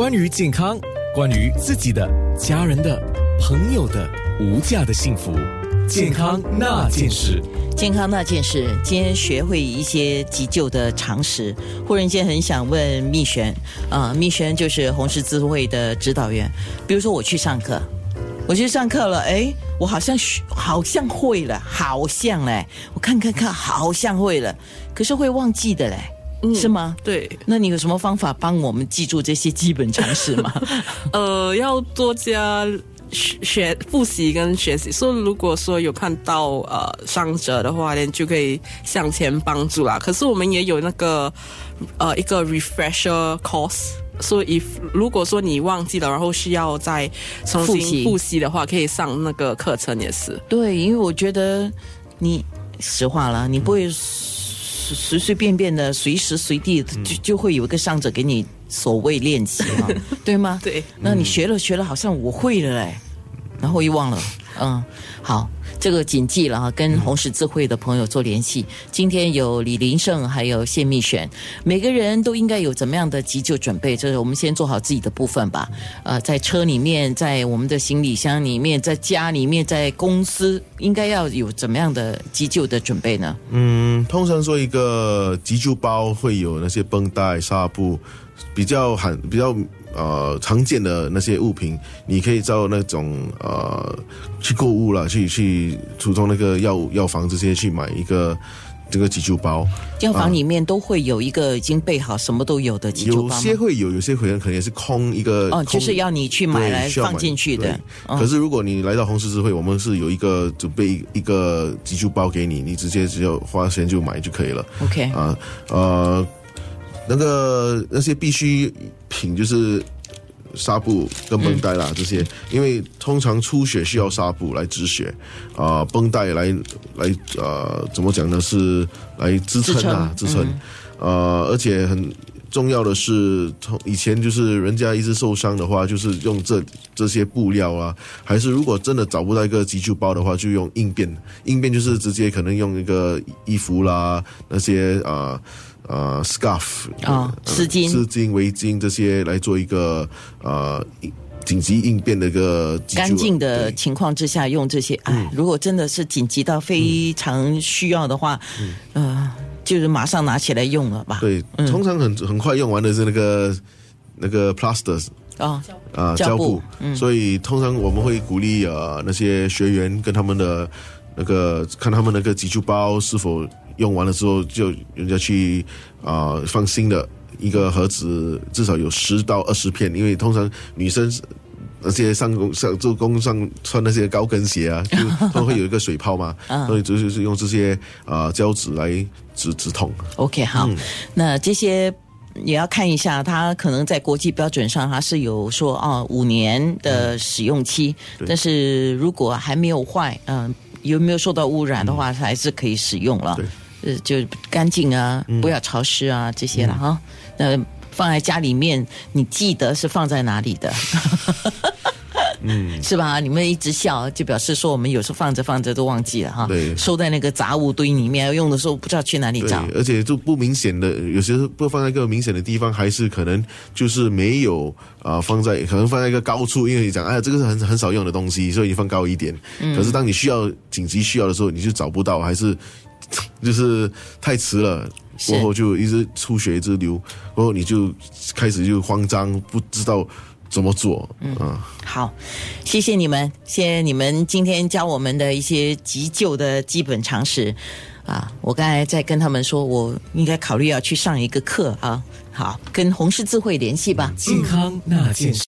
关于健康，关于自己的、家人的、朋友的无价的幸福，健康那件事。健康那件事，今天学会一些急救的常识。忽然间很想问蜜璇啊，蜜璇就是红十字会的指导员。比如说我去上课，我去上课了，哎，我好像学好像会了，好像嘞，我看看看，好像会了，可是会忘记的嘞。是吗？对，那你有什么方法帮我们记住这些基本常识吗？呃，要多加学复习跟学习。所以如果说有看到呃伤者的话，呢，就可以向前帮助啦。可是我们也有那个呃一个 refresher course，所以如果说你忘记了，然后需要再重新复习的话，可以上那个课程也是。对，因为我觉得你实话了，你不会。随随便便的，随时随地就就会有一个上者给你所谓练习嘛，对吗？对，那你学了学了，好像我会了嘞，然后又忘了，嗯，好。这个谨记了哈，跟红十字会的朋友做联系。今天有李林胜，还有谢密选，每个人都应该有怎么样的急救准备？这是我们先做好自己的部分吧。呃，在车里面，在我们的行李箱里面，在家里面，在公司，应该要有怎么样的急救的准备呢？嗯，通常说一个急救包会有那些绷带、纱布，比较很、比较。呃，常见的那些物品，你可以照那种呃去购物了，去去途中那个药药房这些去买一个这个急救包。药房里面都会有一个已经备好什么都有的急救包有些会有，有些可能可能也是空一个。哦，就是要你去买来放进去的。可是如果你来到红十字会，我们是有一个准备一个急救包给你，你直接只要花钱就买就可以了。OK 啊呃。那个那些必需品就是纱布跟绷带啦，这些，因为通常出血需要纱布来止血，啊，绷带来来呃，怎么讲呢？是来支撑啊，支撑，呃，而且很重要的是，从以前就是人家一直受伤的话，就是用这这些布料啊，还是如果真的找不到一个急救包的话，就用应变，应变就是直接可能用一个衣服啦，那些啊。呃，scarf 啊，丝巾、丝巾、围巾这些来做一个呃紧急应变的一个干净的情况之下用这些。哎，如果真的是紧急到非常需要的话，呃，就是马上拿起来用了吧。对，通常很很快用完的是那个那个 plasters 啊啊胶布，所以通常我们会鼓励呃那些学员跟他们的那个看他们那个急救包是否。用完了之后，就人家去啊放新的一个盒子，至少有十到二十片，因为通常女生那些上工上做工上穿那些高跟鞋啊，就都会有一个水泡嘛，所以就是用这些啊胶纸来止止痛。OK，好，那这些也要看一下，它可能在国际标准上它是有说啊五年的使用期，但是如果还没有坏，嗯，有没有受到污染的话，还是可以使用了。呃，就干净啊，不要潮湿啊，这些了哈。那放在家里面，你记得是放在哪里的？嗯，是吧？你们一直笑，就表示说我们有时候放着放着都忘记了哈。对，收在那个杂物堆里面，用的时候不知道去哪里找。而且就不明显的，有些不放在一个明显的地方，还是可能就是没有啊，放在可能放在一个高处，因为你讲哎，这个是很很少用的东西，所以你放高一点。嗯。可是当你需要紧急需要的时候，你就找不到，还是。就是太迟了，过后就一直出血一直流，过后你就开始就慌张，不知道怎么做。嗯，好，谢谢你们，谢谢你们今天教我们的一些急救的基本常识啊！我刚才在跟他们说，我应该考虑要去上一个课啊。好，跟红十字会联系吧。健康那件事。